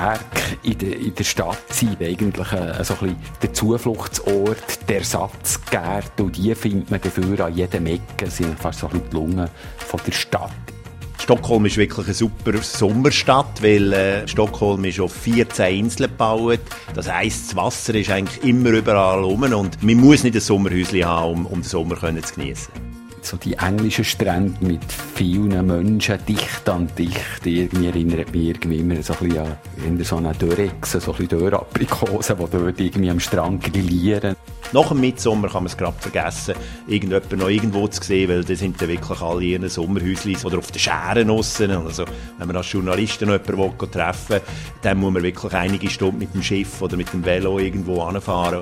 Berg in der, in der Stadt sind eigentlich ein, so ein der Zufluchtsort, der Satzgärte und die findet man dafür an jedem Ecke, das sind fast so ein die Lungen von der Stadt. Stockholm ist wirklich eine super Sommerstadt, weil äh, Stockholm ist auf 14 Inseln gebaut. Das heisst, das Wasser ist eigentlich immer überall rum und man muss nicht ein Sommerhäuschen haben, um, um den Sommer zu genießen so die englischen Strände mit vielen Menschen, dicht an dicht, irgendwie erinnert mich irgendwie immer so ein bisschen an so eine Dörrechse, so ein bisschen Dörraprikosen, die dort irgendwie am Strand grillieren. Nach dem Mitsommer kann man es gerade vergessen, irgendjemanden noch irgendwo zu sehen, weil da sind dann wirklich alle in Sommerhäuschen oder auf den Schären draussen. Also, wenn man als Journalisten noch jemanden treffen will, dann muss man wirklich einige Stunden mit dem Schiff oder mit dem Velo irgendwo anfahren.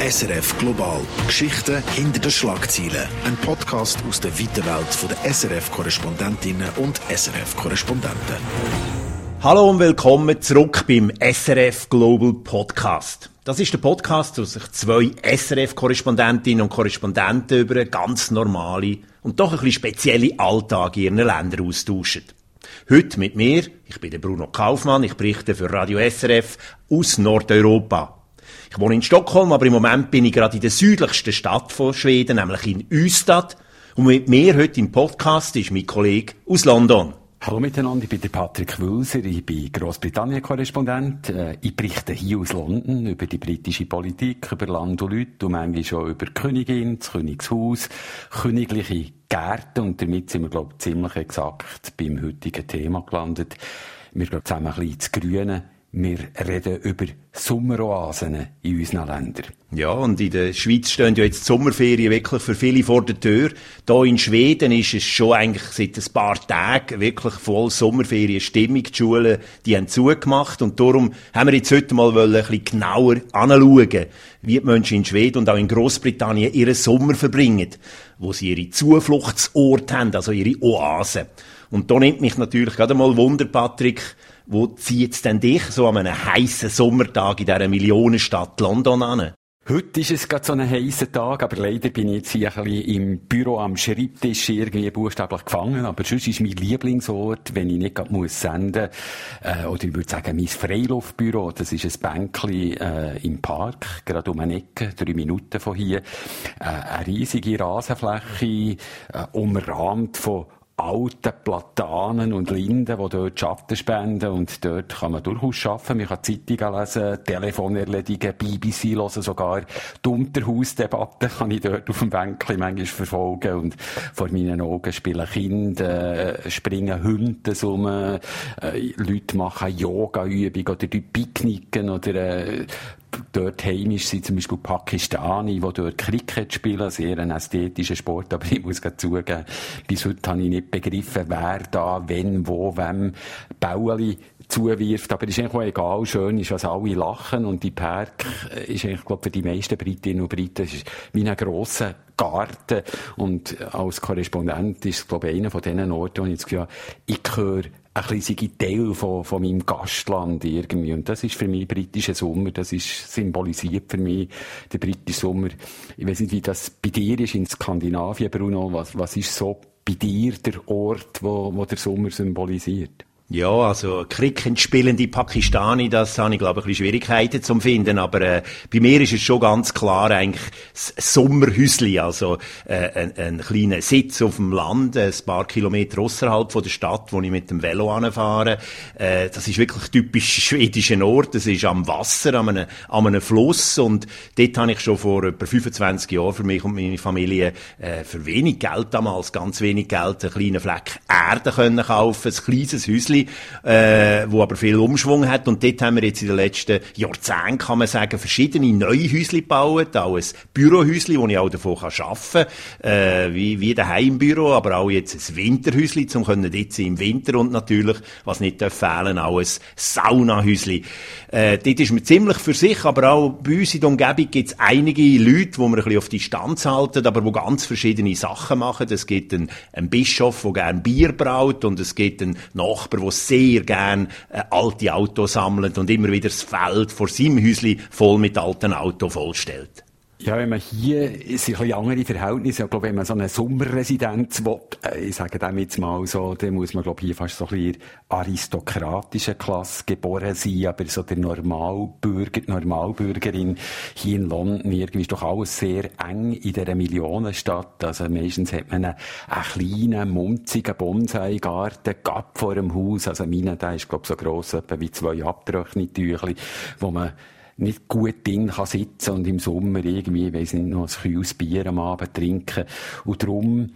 SRF Global. Geschichten hinter den Schlagzeilen. Ein Podcast aus der weiten Welt der SRF-Korrespondentinnen und SRF-Korrespondenten. Hallo und willkommen zurück beim SRF Global Podcast. Das ist der Podcast, wo sich zwei SRF-Korrespondentinnen und Korrespondenten über einen ganz normale und doch ein bisschen spezielle Alltag in ihren Ländern austauschen. Heute mit mir, ich bin der Bruno Kaufmann, ich berichte für Radio SRF aus Nordeuropa. Ich wohne in Stockholm, aber im Moment bin ich gerade in der südlichsten Stadt von Schweden, nämlich in Ystad. Und mit mir heute im Podcast ist mein Kollege aus London. Hallo miteinander, ich bin der Patrick Wülser, ich bin Großbritannien-Korrespondent. Äh, ich berichte hier aus London über die britische Politik, über Land und Leute und manchmal schon über die Königin, das Königshaus, königliche Gärten und damit sind wir, glaube ich, ziemlich exakt beim heutigen Thema gelandet. Wir gehen zusammen ein bisschen ins Grüne wir reden über Sommeroasen in unseren Ländern. Ja, und in der Schweiz stehen ja jetzt die Sommerferien wirklich für viele vor der Tür. Hier in Schweden ist es schon eigentlich seit ein paar Tagen wirklich voll Sommerferienstimmung. Die Schulen, die haben zugemacht und darum haben wir jetzt heute mal ein bisschen genauer anschauen, wie die Menschen in Schweden und auch in Großbritannien ihren Sommer verbringen, wo sie ihre Zufluchtsorte haben, also ihre Oasen. Und da nimmt mich natürlich gerade mal Wunder, Patrick, wo zieht denn dich so an einem heißen Sommertag in dieser Millionenstadt London an? Heute ist es gerade so ein heißer Tag, aber leider bin ich jetzt hier ein bisschen im Büro am Schreibtisch irgendwie buchstäblich gefangen. Aber sonst ist mein Lieblingsort, wenn ich nicht gerade muss senden äh, oder ich würde sagen, mein Freiluftbüro, das ist ein Bänkli äh, im Park, gerade um eine Ecke, drei Minuten von hier. Äh, eine riesige Rasenfläche, äh, umrahmt von alten Platanen und Linden, die dort Schatten spenden. Und dort kann man durchaus arbeiten. Man kann Zeitungen lesen, Telefon erledigen, BBC hören, sogar die Unterhausdebatte kann ich dort auf dem Bänkchen manchmal verfolgen. Und vor meinen Augen spielen Kinder, äh, springen Hunde um, äh, Leute machen Yoga-Übungen oder picknicken oder äh, dort heimisch sind zum Beispiel Pakistani, die dort Cricket spielen, sehr ein ästhetischer Sport, aber ich muss zugeben, bis heute habe ich nicht begriffen, wer da, wenn, wo, wem Bäueli zuwirft, aber ist eigentlich auch egal, schön ist, dass alle lachen und die Park ist eigentlich, glaube für die meisten Britinnen und Briten ist wie ein grosser Garten. Und als Korrespondent ist es, glaube ich, einer von diesen Orten, wo ich das Gefühl habe, ich gehöre ein bisschen Teil von, von meinem Gastland irgendwie. Und das ist für mich britischer Sommer. Das ist symbolisiert für mich der britische Sommer. Ich weiß nicht, wie das bei dir ist in Skandinavien, Bruno. Was, was ist so bei dir der Ort, wo, wo der Sommer symbolisiert? Ja, also Cricket Pakistani, das habe ich glaube ich ein bisschen Schwierigkeiten zu finden, aber äh, bei mir ist es schon ganz klar eigentlich das Sommerhüsli, also äh, ein, ein kleiner Sitz auf dem Land, ein paar Kilometer außerhalb von der Stadt, wo ich mit dem Velo anfahre. Äh, das ist wirklich typisch schwedischer Ort, das ist am Wasser, an einem, an einem Fluss und dort habe ich schon vor etwa 25 Jahren für mich und meine Familie äh, für wenig Geld damals, ganz wenig Geld, einen kleinen Fleck Erde können kaufen, ein kleines Häusli Häusli, äh, wo aber viel Umschwung hat. Und dort haben wir jetzt in den letzten Jahrzehnten, kann man sagen, verschiedene neue Häusli gebaut. Auch ein Bürohäusli, wo ich auch davon arbeiten kann, äh, wie, wie ein Heimbüro, aber auch jetzt ein Winterhäusli, zum können dort sein im Winter und natürlich, was nicht fehlen, auch ein Saunahäusli. Äh, dort ist man ziemlich für sich, aber auch bei uns in der Umgebung gibt es einige Leute, wo man ein bisschen auf Distanz halten, aber wo ganz verschiedene Sachen machen. Es gibt einen, einen Bischof, der gerne Bier braut und es gibt einen Nachbar, der sehr gerne äh, alte Autos sammelt und immer wieder das Feld vor seinem Häusli voll mit alten Autos vollstellt. Ja, wenn man hier, es sind ein bisschen andere Verhältnisse. Ich glaube, wenn man so eine Sommerresidenz will, äh, ich sage dem jetzt mal so, dann muss man, glaube ich, hier fast so ein bisschen aristokratischen Klasse geboren sein. Aber so der Normalbürger, die Normalbürgerin hier in London, irgendwie ist doch alles sehr eng in dieser Millionenstadt. Also meistens hat man einen, einen kleinen, munzigen Bonsai-Garten, gab vor dem Haus. Also meiner, der ist, glaube ich, so gross, etwa wie zwei Abtrocknetüchli, wo man nicht gut drin kann sitzen und im Sommer irgendwie, weiss nicht, noch ein kühles Bier am Abend trinken. Und darum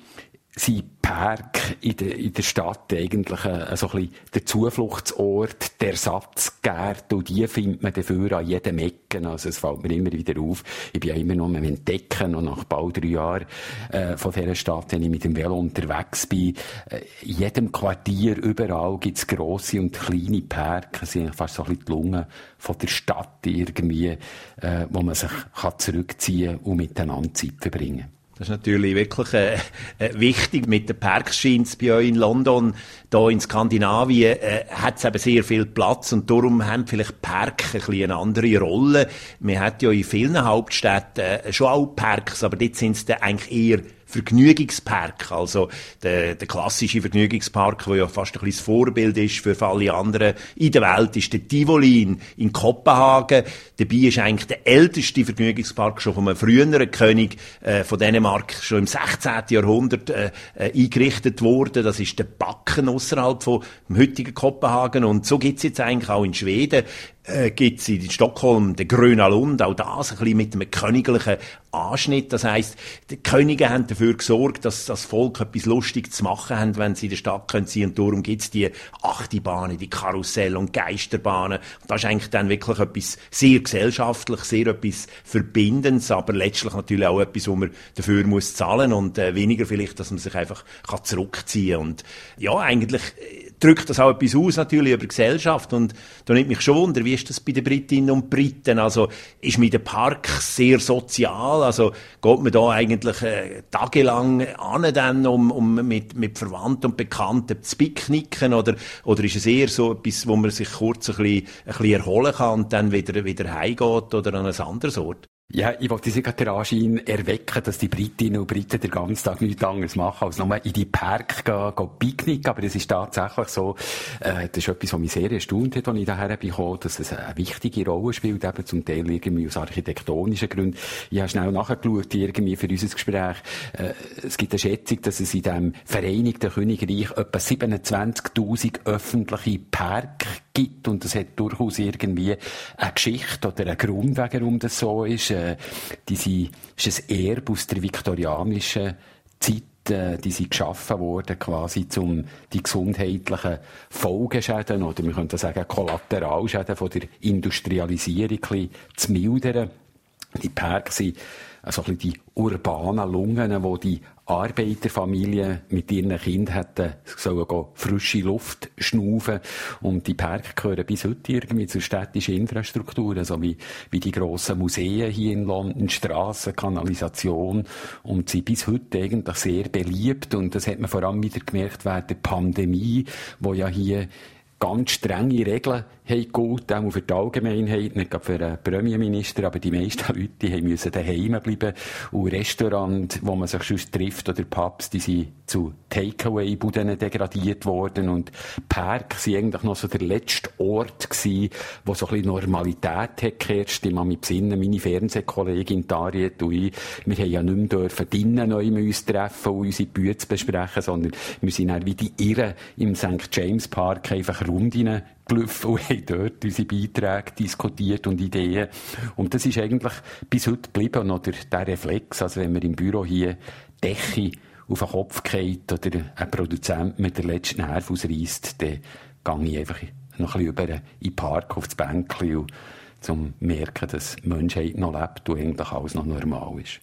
sind Park in der, in der Stadt eigentlich ein, so ein bisschen der Zufluchtsort, der Satzgärte, und die findet man dafür an jedem Ecken. Also es fällt mir immer wieder auf. Ich bin ja immer noch am Entdecken und nach bald drei Jahren äh, von dieser Stadt, wenn ich mit dem Velo unterwegs bin, äh, in jedem Quartier, überall gibt's grosse und kleine Parks, das sind fast so ein bisschen die Lungen von der Stadt irgendwie, äh, wo man sich kann zurückziehen und miteinander Zeit verbringen kann. Das ist natürlich wirklich äh, äh, wichtig. Mit den Parks scheint bei euch in London, da in Skandinavien, äh, hat es eben sehr viel Platz und darum haben vielleicht Parks ein bisschen eine andere Rolle. Man hat ja in vielen Hauptstädten äh, schon auch Parks, aber dort sind es dann eigentlich eher Vergnügungspark, also der, der klassische Vergnügungspark, der ja fast ein bisschen Vorbild ist für alle anderen in der Welt, ist der Tivolin in Kopenhagen. Dabei ist eigentlich der älteste Vergnügungspark schon von einem früheren König äh, von Dänemark schon im 16. Jahrhundert äh, äh, eingerichtet worden. Das ist der Backen außerhalb vom heutigen Kopenhagen und so gibt's jetzt eigentlich auch in Schweden äh, gibt es in Stockholm den Gröna Lund, auch das ein bisschen mit einem königlichen Anschnitt. Das heisst, die Könige haben dafür gesorgt, dass das Volk etwas lustig zu machen haben, wenn sie in der Stadt können sein. Und darum gibt es die Achtibahnen, die Karussell- und Geisterbahnen. Und das ist eigentlich dann wirklich etwas sehr gesellschaftlich, sehr etwas Verbindendes, aber letztlich natürlich auch etwas, wo man dafür muss zahlen und äh, weniger vielleicht, dass man sich einfach kann zurückziehen kann. Und ja, eigentlich äh, drückt das auch etwas aus natürlich über Gesellschaft und da nimmt mich schon wunder, wie ist das bei den Britinnen und Briten? Also ist mit dem Park sehr sozial? Also geht man da eigentlich äh, tagelang an, dann, um, um mit, mit Verwandten und Bekannten zu picknicken oder, oder ist es eher so etwas, wo man sich kurz ein bisschen, ein bisschen erholen kann und dann wieder, wieder heimgeht oder an ein anderes Ort? Ja, ich wollte Sie gerade den erwecken, dass die Britinnen und Briten den ganzen Tag nichts anderes machen, als nur in die Park gehen, gehen picknicken. Aber es ist tatsächlich so, äh, das ist etwas, was mich sehr erstaunt hat, als ich daher bekommen dass es eine wichtige Rolle spielt, eben zum Teil irgendwie aus architektonischen Gründen. Ich habe schnell nachgeschaut, irgendwie für unser Gespräch. Äh, es gibt eine Schätzung, dass es in dem Vereinigten Königreich etwa 27.000 öffentliche Park gibt und das hat durchaus irgendwie eine Geschichte oder einen Grund, warum das so ist. Äh, die sind, ist ein Erbe aus der viktorianischen Zeit äh, die sind geschaffen worden, quasi zum die gesundheitlichen Folgeschäden oder wir könnten sagen Kollateralschäden von der Industrialisierung zu mildern. Die Parks sind also die urbanen Lungen, wo die Arbeiterfamilien mit ihren Kindern hätten sollen gehen, frische Luft schnaufen. Und die Parks gehören bis heute irgendwie zur städtischen Infrastruktur, also wie, wie die grossen Museen hier in London, Strassen, Kanalisation. Und sie bis heute eigentlich sehr beliebt. Und das hat man vor allem wieder gemerkt während der Pandemie, wo ja hier ganz strenge Regeln haben gelten, auch für die Allgemeinheit, nicht gerade für den Premierminister, aber die meisten Leute die müssen daheim bleiben und Restaurants, wo man sich sonst trifft oder Pubs, die sind zu Takeaway-Buden degradiert worden und Park sind eigentlich noch so der letzte Ort gewesen, wo so ein bisschen Normalität hat geherrscht. Ich mich besinnen, meine Fernsehkollegin Dariet und ich, wir haben ja nicht mehr dürfen drinnen neu uns treffen und unsere Bücher besprechen, sondern wir sind dann wie die Irren im St. James Park einfach Runden gelaufen und haben dort unsere Beiträge diskutiert und Ideen. Und das ist eigentlich bis heute geblieben, noch der, Reflex, also wenn man im Büro hier Decke auf den Kopf geht oder ein Produzent mit der letzten Nerv ausreißt, dann gehe ich einfach noch ein bisschen über in den Park aufs Bänkchen, um zu merken, dass die Menschheit noch lebt und eigentlich alles noch normal ist.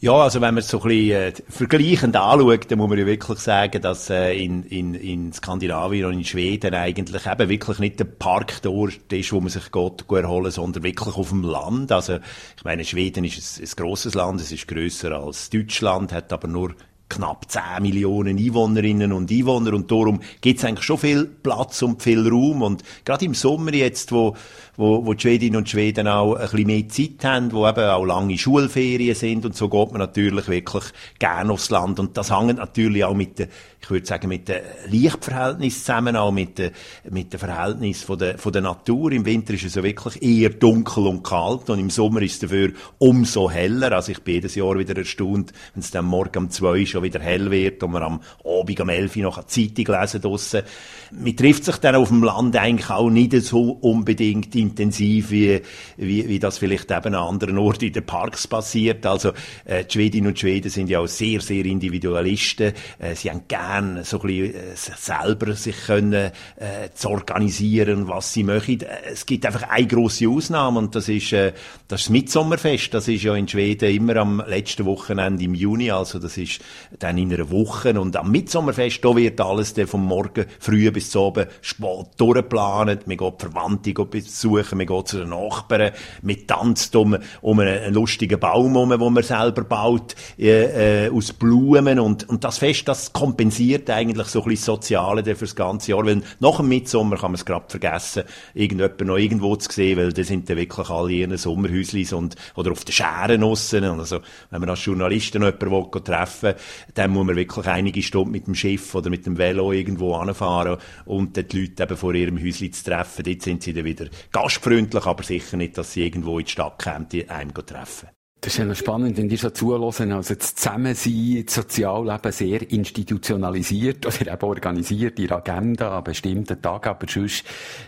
Ja, also wenn man es so ein bisschen äh, vergleichend anschaut, dann muss man ja wirklich sagen, dass äh, in, in, in Skandinavien und in Schweden eigentlich eben wirklich nicht der Park der Ort ist, wo man sich geht erholen sondern wirklich auf dem Land. Also ich meine, Schweden ist ein, ein grosses Land, es ist grösser als Deutschland, hat aber nur knapp 10 Millionen Einwohnerinnen und Einwohner und darum gibt es eigentlich schon viel Platz und viel Raum und gerade im Sommer jetzt, wo, wo, wo die Schwedinnen und Schweden auch ein bisschen mehr Zeit haben, wo eben auch lange Schulferien sind und so geht man natürlich wirklich gerne aufs Land und das hängt natürlich auch mit der, ich würde sagen, mit dem Lichtverhältnis zusammen, auch mit dem, mit dem Verhältnis von der, von der Natur. Im Winter ist es ja wirklich eher dunkel und kalt und im Sommer ist es dafür umso heller. Also ich bin jedes Jahr wieder erstaunt, wenn es dann morgen um zwei schon wieder hell wird und man am Abend um elf noch eine Zeitung lesen draussen. Man trifft sich dann auf dem Land eigentlich auch nicht so unbedingt intensiv, wie, wie, wie das vielleicht eben an anderen Orten in den Parks passiert. Also äh, die Schwedinnen und Schweden sind ja auch sehr, sehr Individualisten. Äh, sie haben gern so ein bisschen äh, selber sich können äh, zu organisieren, was sie möchten. Es gibt einfach eine grosse Ausnahme und das ist äh, das Mitsommerfest. Das ist ja in Schweden immer am letzten Wochenende im Juni, also das ist dann in einer Woche und am Mitsommerfest da wird alles dann vom Morgen früh bis zu oben spät durchgeplant. Man geht Verwandte besuchen, man geht zu den Nachbarn, man tanzt um, um einen, lustigen Baum herum, den man selber baut, äh, äh, aus Blumen und, und das Fest, das kompensiert eigentlich so ein bisschen Soziale für das ganze Jahr, weil nach dem Mitsommer kann man es gerade vergessen, irgendjemand noch irgendwo zu sehen, weil da sind dann wirklich alle in ihren Sommerhäuschen und, oder auf den Scheren aussen. Also, wenn man als Journalisten noch jemanden treffen will, dann muss man wirklich einige Stunden mit dem Schiff oder mit dem Velo irgendwo anfahren und die Leute eben vor ihrem Häuschen zu treffen. Dort sind sie dann wieder gastfreundlich, aber sicher nicht, dass sie irgendwo in die Stadt kämen, die einem treffen. Das ist ja noch spannend, wenn die so zuhören. Also das Zusammensein, das Sozialleben sehr institutionalisiert oder eben organisiert, ihre Agenda an bestimmten Tagen. Aber sonst,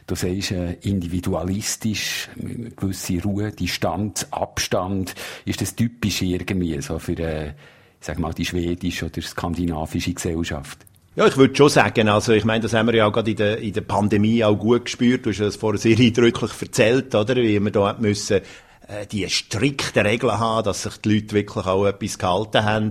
du sagst, äh, individualistisch, gewisse Ruhe, Distanz, Abstand. Ist das typisch irgendwie so für, äh, sag mal, die schwedische oder skandinavische Gesellschaft? Ja, ich würde schon sagen, also ich meine, das haben wir ja auch gerade in der, in der Pandemie auch gut gespürt. Du hast das vorher sehr eindrücklich erzählt, oder? Wie wir da müssen die strikten Regeln haben, dass sich die Leute wirklich auch etwas gehalten haben.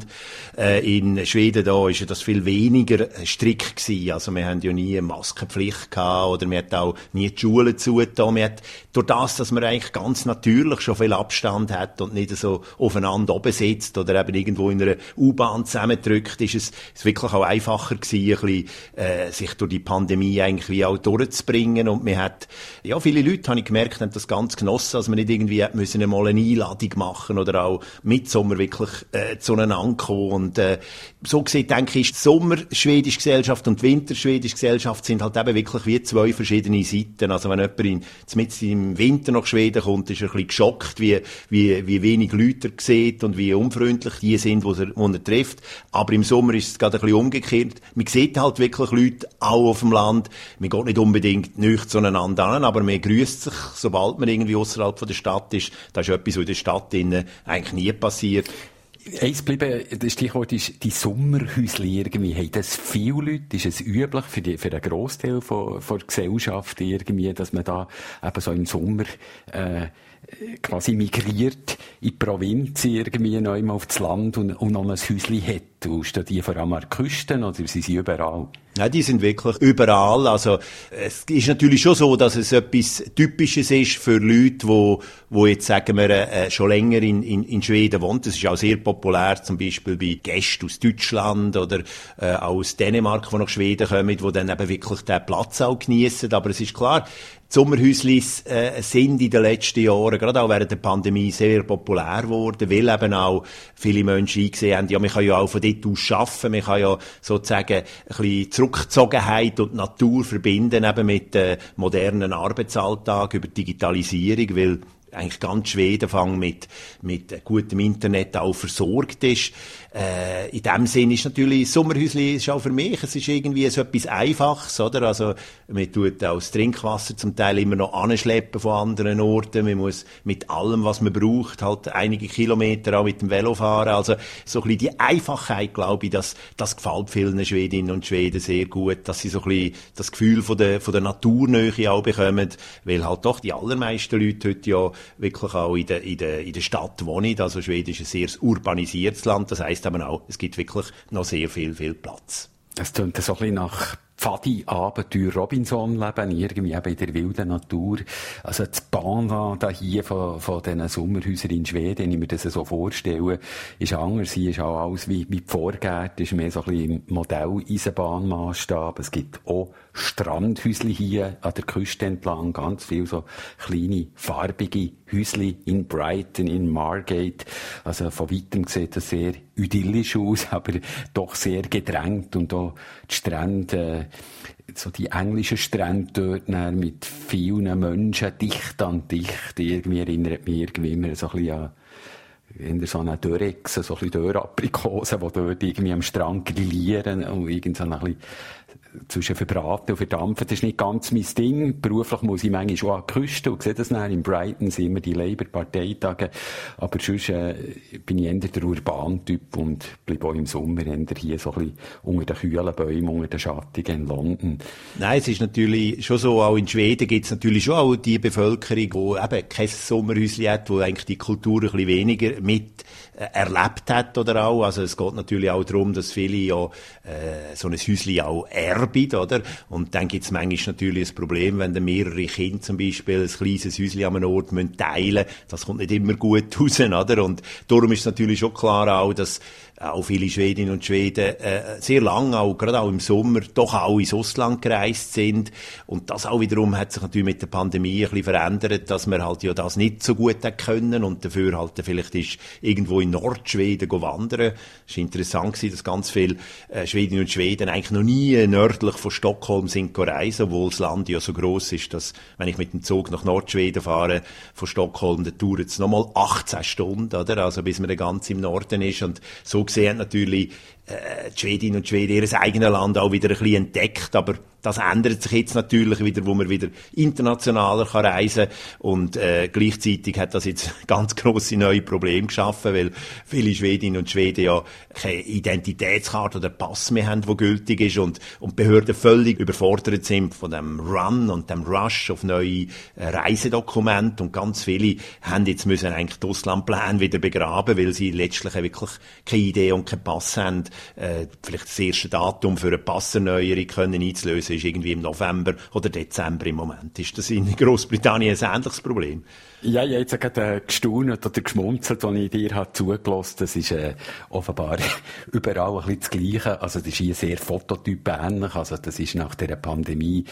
Äh, in Schweden da ist das viel weniger strikt gewesen. Also wir haben ja nie eine Maskenpflicht gehabt oder wir hat auch nie die Schulen zugetan. Wir hat, durch das, dass man eigentlich ganz natürlich schon viel Abstand hat und nicht so aufeinander oben sitzt oder eben irgendwo in einer U-Bahn zusammendrückt, ist es, ist wirklich auch einfacher gewesen, ein bisschen, äh, sich durch die Pandemie eigentlich wie auch durchzubringen. Und wir hat, ja, viele Leute, habe ich gemerkt, haben das ganz genossen, dass man nicht irgendwie mal eine Einladung machen oder auch Mitsommer wirklich äh, zueinander kommen. Und äh, so gesehen, denke ich, die Sommer-schwedische Gesellschaft und die Winter-schwedische Gesellschaft sind halt eben wirklich wie zwei verschiedene Seiten. Also wenn jemand in, mit im Winter nach Schweden kommt, ist er ein bisschen geschockt, wie, wie, wie wenig Leute er sieht und wie unfreundlich die sind, die er, er trifft. Aber im Sommer ist es gerade ein bisschen umgekehrt. Man sieht halt wirklich Leute auch auf dem Land. Man geht nicht unbedingt nicht zueinander an, aber man grüßt sich, sobald man irgendwie außerhalb der Stadt ist. Das ist etwas, was in der Stadt eigentlich nie passiert. Eins bleiben, das Stichwort ist die Sommerhäusli irgendwie. Haben das viele Leute? Ist es üblich für, die, für einen Grossteil von, von der Gesellschaft irgendwie, dass man da eben so im Sommer äh, quasi migriert in die Provinz irgendwie noch einmal aufs Land und, und noch ein Häuschen hat? Und stehen die vor allem an der Küste oder sind sie überall? Ja, die sind wirklich überall. Also, es ist natürlich schon so, dass es etwas Typisches ist für Leute, wo, wo jetzt, sagen wir, äh, schon länger in, in, in Schweden wohnen. Das ist auch sehr populär, zum Beispiel bei Gästen aus Deutschland oder äh, aus Dänemark, die nach Schweden kommen, die dann eben wirklich den Platz auch genießen. Aber es ist klar, Sommerhäuslis äh, sind in den letzten Jahren, gerade auch während der Pandemie, sehr populär geworden, weil eben auch viele Menschen eingesehen haben, ja, man kann ja auch von dort aus arbeiten, man kann ja sozusagen ein bisschen Zurückgezogenheit und Natur verbinden eben mit äh, modernen Arbeitsalltag über Digitalisierung, weil eigentlich ganz Schweden mit, mit gutem Internet auch versorgt ist. Äh, in dem Sinn ist natürlich Sommerhäusli ist auch für mich, es ist irgendwie so etwas Einfaches, oder? Also, man tut auch das Trinkwasser zum Teil immer noch anschleppen von anderen Orten. Man muss mit allem, was man braucht, halt einige Kilometer auch mit dem Velo fahren. Also, so ein bisschen die Einfachheit, glaube ich, das, das gefällt vielen Schwedinnen und Schweden sehr gut, dass sie so ein bisschen das Gefühl von der, von der Naturnähe auch bekommen, weil halt doch die allermeisten Leute heute ja wirklich auch in der, in der, in der Stadt wohnen. Also, Schweden ist ein sehr urbanisiertes Land. Das heißt, heisst aber auch, es gibt wirklich noch sehr viel, viel Platz. Das klingt so ein bisschen nach Pfadi-Abenteuer Robinson-Leben, irgendwie eben in der wilden Natur. Also das Bahnland da hier von, von diesen Sommerhäusern in Schweden, wenn ich mir das so vorstelle, ist anders. Hier ist auch alles wie, wie die Vorgärte, ist mehr so ein bisschen Modell-Eisenbahnmaßstab. Es gibt auch Strandhäusli hier an der Küste entlang, ganz viel so kleine, farbige Häusli in Brighton, in Margate. Also von weitem sieht das sehr idyllisch aus, aber doch sehr gedrängt und auch die Strände, so die englischen Strände dort mit vielen Menschen, dicht an dicht, irgendwie erinnert mich irgendwie immer so ein bisschen an in so einer Dörrechse, so ein bisschen Dörraprikosen, die dort irgendwie am Strand grillieren und irgend so ein bisschen zwischen verbraten und verdampfen, das ist nicht ganz mein Ding. Beruflich muss ich manchmal schon an die Küste und sehe das dann. In Brighton sind immer die Labour-Parteitage. Aber sonst äh, bin ich eher der Urban-Typ und bleibe auch im Sommer eher hier so ein bisschen unter den kühlen Bäumen, unter den Schattigen in London. Nein, es ist natürlich schon so, auch in Schweden gibt es natürlich schon auch die Bevölkerung, die eben kein Sommerhäuschen hat, wo eigentlich die Kultur ein bisschen weniger mit äh, erlebt hat oder auch. Also es geht natürlich auch darum, dass viele ja äh, so ein Häuschen auch erben, oder? Und dann gibt es manchmal natürlich ein Problem, wenn dann mehrere Kinder zum Beispiel ein kleines Häuschen an einem Ort müssen teilen Das kommt nicht immer gut raus, oder? Und darum ist natürlich schon klar auch, dass auch viele Schwedinnen und Schweden äh, sehr lang, auch gerade auch im Sommer, doch auch ins Ausland gereist sind. Und das auch wiederum hat sich natürlich mit der Pandemie ein bisschen verändert, dass man halt ja das nicht so gut können und dafür halt vielleicht ist irgendwo in Nordschweden wandern. Es war interessant gewesen, dass ganz viele äh, Schwedinnen und Schweden eigentlich noch nie nördlich von Stockholm sind reisen, obwohl das Land ja so groß ist, dass wenn ich mit dem Zug nach Nordschweden fahre, von Stockholm, dann dauert es nochmal 18 Stunden, oder? Also bis man dann ganz im Norden ist und so gesehen natürlich äh, die Schwedinnen und Schweden ihr eigenes Land auch wieder ein bisschen entdeckt, aber das ändert sich jetzt natürlich wieder, wo man wieder internationaler kann reisen und äh, gleichzeitig hat das jetzt ganz große neue Probleme geschaffen, weil viele Schwedinnen und Schweden ja keine Identitätskarte oder Pass mehr haben, wo gültig ist und und Behörden völlig überfordert sind von dem Run und dem Rush auf neue äh, Reisedokumente und ganz viele haben jetzt müssen eigentlich die Auslandpläne wieder begraben, weil sie letztlich wirklich keine Idee und keinen Pass haben, äh, vielleicht das erste Datum für eine Passerneuerung können einzulösen ist irgendwie im November oder Dezember im Moment. Ist das in Großbritannien ein ähnliches Problem? Ja, ich habe jetzt gerade gestaunt oder geschmunzelt, als ich dir habe zugelassen Das ist äh, offenbar überall ein bisschen das Gleiche. Also das ist hier sehr fototypähnlich. Also das ist nach der Pandemie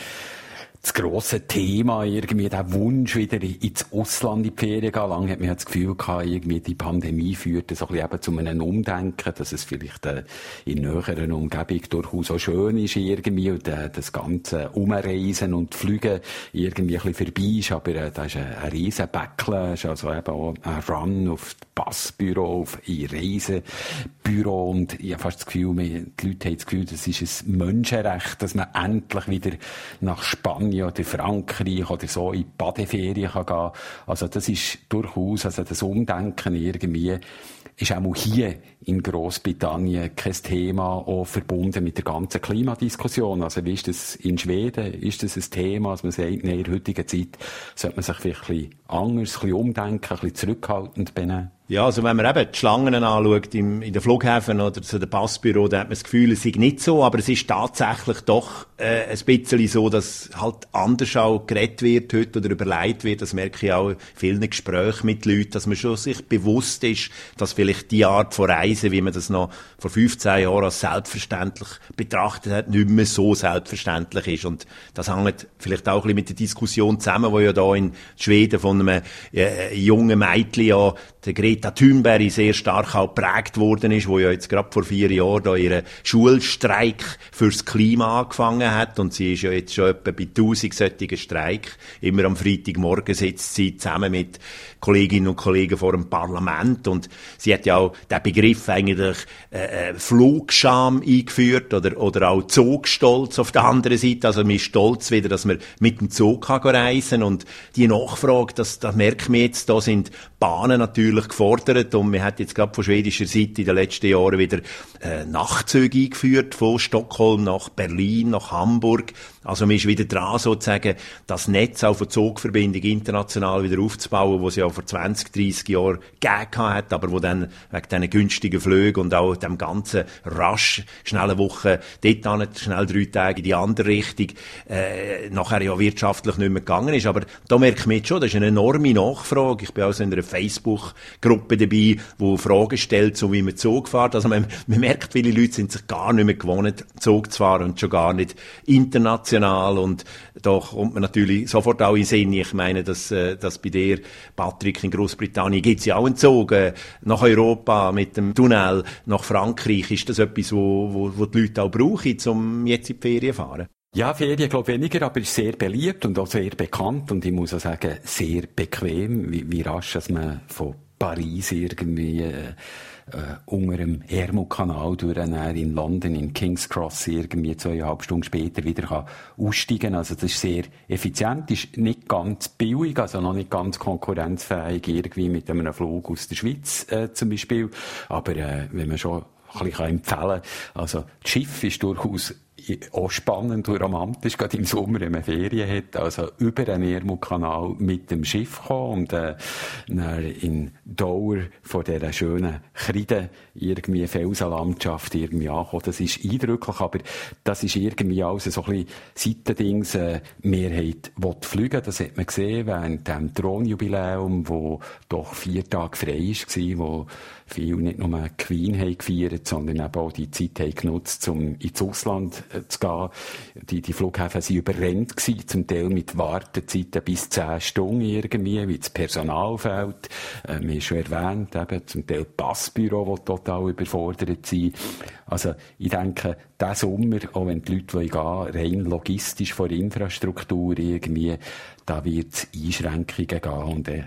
das grosse Thema, irgendwie der Wunsch, wieder ins Ausland in die Ferien gehen. Lange hat man das Gefühl gehabt, irgendwie die Pandemie führt so ein bisschen eben zu einem Umdenken, dass es vielleicht äh, in näheren Umgebung durchaus auch schön ist irgendwie und äh, das ganze Umreisen und Flügen irgendwie ein bisschen vorbei ist, aber äh, da ist ein, ein riesen Backlash, also eben auch ein Run auf das Passbüro, auf ein Reisebüro und ich habe fast das Gefühl, die Leute haben das Gefühl, das ist ein Menschenrecht, dass man endlich wieder nach Spanien Spanien oder Frankreich oder so in die Badeferien kann. Also das ist durchaus, also das Umdenken irgendwie ist auch hier in Großbritannien kein Thema, auch verbunden mit der ganzen Klimadiskussion. Also wie ist das in Schweden? Ist das ein Thema, dass man sagt, in der heutigen Zeit sollte man sich vielleicht ein bisschen anders, ein bisschen umdenken, ein bisschen zurückhaltend benehmen? Ja, also wenn man eben die Schlangen anschaut im, in den Flughäfen oder zu den Passbüro, dann hat man das Gefühl, es sei nicht so, aber es ist tatsächlich doch äh, ein bisschen so, dass halt anders auch geredet wird heute oder überlegt wird. Das merke ich auch in vielen Gesprächen mit Leuten, dass man schon sich bewusst ist, dass vielleicht die Art von Reisen, wie man das noch vor 15 Jahren als selbstverständlich betrachtet hat, nicht mehr so selbstverständlich ist. Und das hängt vielleicht auch ein bisschen mit der Diskussion zusammen, wo ja da in Schweden von einem äh, jungen Mädchen ja der Thunberg sehr stark auch geprägt worden ist, wo ja jetzt gerade vor vier Jahren da ihren Schulstreik fürs Klima angefangen hat. Und sie ist ja jetzt schon etwa bei 1000 solchen Streik. Immer am Freitagmorgen sitzt sie zusammen mit Kolleginnen und Kollegen vor dem Parlament. Und sie hat ja auch den Begriff eigentlich äh, äh Flugscham eingeführt oder, oder auch Zugstolz auf der anderen Seite. Also man ist stolz wieder, dass man mit dem Zug kann reisen. Und die Nachfrage, das, das merkt man jetzt, da sind Bahnen natürlich gefordert überfordert und man hat jetzt gerade von schwedischer Seite in den letzten Jahren wieder äh, Nachtzüge eingeführt von Stockholm nach Berlin, nach Hamburg. Also man ist wieder dran, sozusagen, das Netz auch von Zugverbindung international wieder aufzubauen, wo es ja vor 20, 30 Jahren gegeben hat, aber wo dann wegen diesen günstigen Flügen und auch dem ganzen rasch, schnellen Woche, dort nicht schnell drei Tage in die andere Richtung, äh, nachher ja wirtschaftlich nicht mehr gegangen ist. Aber da merkt man jetzt schon, das ist eine enorme Nachfrage. Ich bin auch so in einer Facebook-Gruppe dabei, wo Fragen stellt, so wie man Zug fährt. Also man, man merkt, viele Leute sind sich gar nicht mehr gewohnt, Zug zu fahren und schon gar nicht international international und da kommt man natürlich sofort auch in Sinn. Ich meine, dass, äh, dass bei dir, Patrick, in Großbritannien gibt es ja auch einen Zug äh, nach Europa mit dem Tunnel nach Frankreich. Ist das etwas, wo, wo, wo die Leute auch brauchen, um jetzt in die Ferien zu fahren? Ja, Ferien glaube weniger, aber ist sehr beliebt und auch sehr bekannt und ich muss auch sagen, sehr bequem, wie, wie rasch dass man von Paris irgendwie äh, äh, unter dem Ermo-Kanal durch in London, in King's Cross, irgendwie zweieinhalb Stunden später wieder kann aussteigen Also das ist sehr effizient, ist nicht ganz billig, also noch nicht ganz konkurrenzfähig irgendwie mit einem Flug aus der Schweiz äh, zum Beispiel. Aber äh, wenn man schon ein bisschen empfehlen kann, also das Schiff ist durchaus auch spannend und romantisch, gerade im Sommer, wenn man Ferien hat, also über den Ermut-Kanal mit dem Schiff kommen und äh, in Dauer von dieser schönen Kreide irgendwie Felsenlandschaft irgendwie ankommen. Das ist eindrücklich, aber das ist irgendwie alles so ein bisschen Seitendings, äh, Mehrheit will fliegen, das hat man gesehen während dem Thronjubiläum, wo doch vier Tage frei war, wo viele nicht nur Queen haben gefeiert, sondern eben auch die Zeit haben genutzt, um ins Ausland äh, zu gehen. Die, die Flughäfen waren überrennt gewesen, zum Teil mit Wartezeiten bis zehn Stunden irgendwie, wie das Personal fehlt. Äh, schon erwähnt, eben, zum Teil Passbüro, die total überfordert sind. Also, ich denke, diesen Sommer, auch wenn die Leute gehen wollen, rein logistisch vor Infrastruktur irgendwie, da wird es Einschränkungen geben und äh,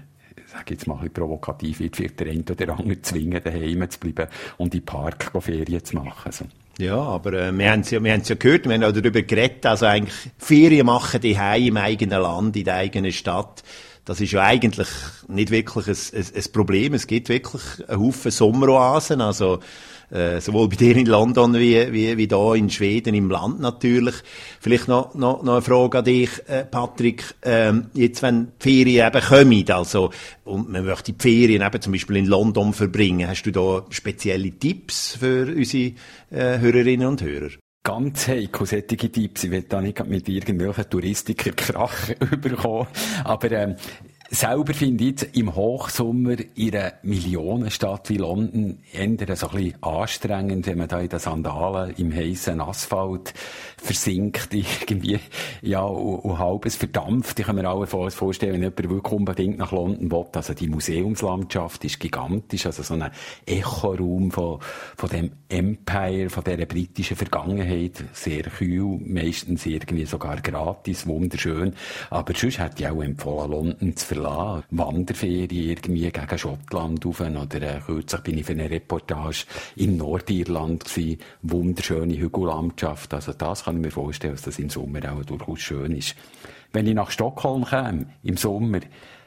sage jetzt mal ein provokativ, wird vielleicht der eine oder andere zwingen, daheim zu bleiben und in den Park Ferien zu machen. Also. Ja, aber äh, wir haben es ja, wir haben's ja gehört, wir haben auch darüber geredet, also eigentlich Ferien machen die im eigenen Land, in der eigenen Stadt. Das ist ja eigentlich nicht wirklich ein, ein, ein Problem. Es gibt wirklich einen Haufen Sommeroasen, also äh, sowohl bei dir in London wie, wie, wie da in Schweden im Land natürlich. Vielleicht noch, noch, noch eine Frage an dich, äh, Patrick. Ähm, jetzt, wenn die Ferien eben kommen, also, und man möchte die Ferien eben zum Beispiel in London verbringen, hast du da spezielle Tipps für unsere äh, Hörerinnen und Hörer? ganz heikel, Tipps. Ich will da nicht mit irgendwelchen Touristiker Krach überkommen. Aber ähm, Selber finde ich im Hochsommer in einer Millionenstadt wie London eher so ein bisschen anstrengend, wenn man da in den Sandalen im heißen Asphalt versinkt, irgendwie, ja, und, und halbes verdampft. Ich kann mir auch vorstellen, wenn jemand wirklich unbedingt nach London will. Also die Museumslandschaft ist gigantisch, also so ein Echoraum von, von dem Empire, von dieser britischen Vergangenheit, sehr kühl, meistens irgendwie sogar gratis, wunderschön. Aber sonst hätte ich auch empfohlen, London zu verlassen. Wanderferien irgendwie gegen Schottland rauf. Oder äh, kürzlich bin ich für eine Reportage in Nordirland gewesen. Wunderschöne Hügellandschaft. Also das kann ich mir vorstellen, dass das im Sommer auch durchaus schön ist. Wenn ich nach Stockholm käme, im Sommer,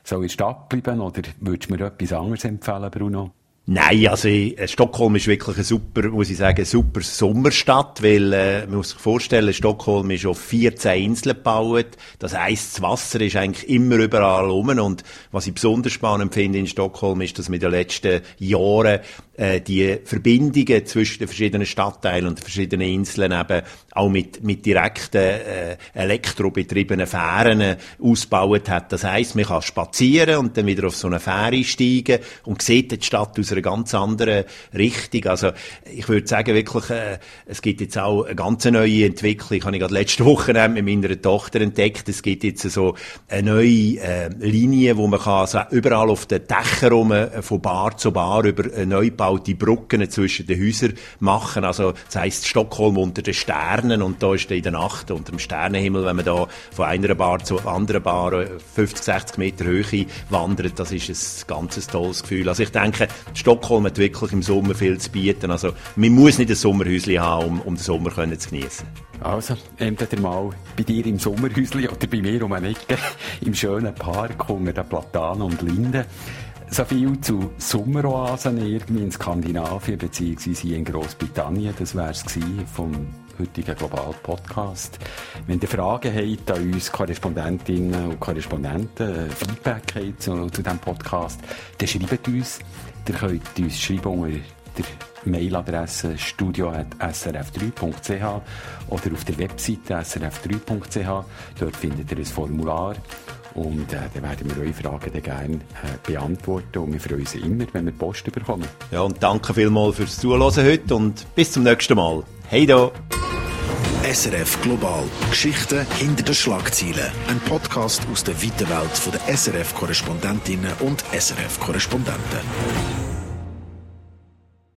soll ich in Stadt bleiben oder würdest du mir etwas anderes empfehlen, Bruno? Nein, also äh, Stockholm ist wirklich eine super, muss ich sagen, super Sommerstadt, weil äh, man muss sich vorstellen, Stockholm ist auf 14 Inseln gebaut. Das heisst, das Wasser ist eigentlich immer überall rum und was ich besonders spannend finde in Stockholm ist, dass wir in den letzten Jahren äh, die Verbindungen zwischen den verschiedenen Stadtteilen und den verschiedenen Inseln eben auch mit, mit direkten äh, elektrobetriebenen Fähren äh, ausgebaut hat. Das heisst, man kann spazieren und dann wieder auf so eine Fähre steigen und sieht die Stadt aus einer ganz anderen Richtung. Also ich würde sagen wirklich, äh, es gibt jetzt auch eine ganz neue Entwicklung. Ich habe gerade letzte Woche mit meiner Tochter entdeckt. Es gibt jetzt so eine neue äh, Linie, wo man kann also überall auf den Dächern rum, äh, von Bar zu Bar über eine neu gebaute Brücken zwischen den Häusern machen. Also das heisst Stockholm unter den Sternen und da ist in der Nacht unter dem Sternenhimmel, wenn man da von einer Bar zur anderen Bar 50, äh, 60 Meter Höhe wandert, das ist ein ganz tolles Gefühl. Also ich denke, Stockholm hat wirklich im Sommer viel zu bieten. Also man muss nicht ein Sommerhäuschen haben, um, um den Sommer zu genießen. Also, entweder mal bei dir im Sommerhäuschen oder bei mir um eine Ecke im schönen Park unter den Platanen und Linden So viel zu Sommeroasen irgendwie in Skandinavien beziehungsweise in Großbritannien. Das wäre es vom heutigen Global Podcast. Wenn ihr Fragen habt an uns Korrespondentinnen und Korrespondenten, Feedback habt zu, zu diesem Podcast, dann schreibt uns. Ihr könnt uns schreiben unter der Mailadresse studio.srf3.ch oder auf der Webseite srf3.ch. Dort findet ihr ein Formular. Und äh, dann werden wir eure Fragen dann gerne äh, beantworten. Und wir freuen uns immer, wenn wir Post bekommen. Ja, und danke vielmals fürs Zuhören heute und bis zum nächsten Mal. Hey da! SRF Global. Geschichten hinter den Schlagzeilen. Ein Podcast aus der weiten Welt der SRF-Korrespondentinnen und SRF-Korrespondenten.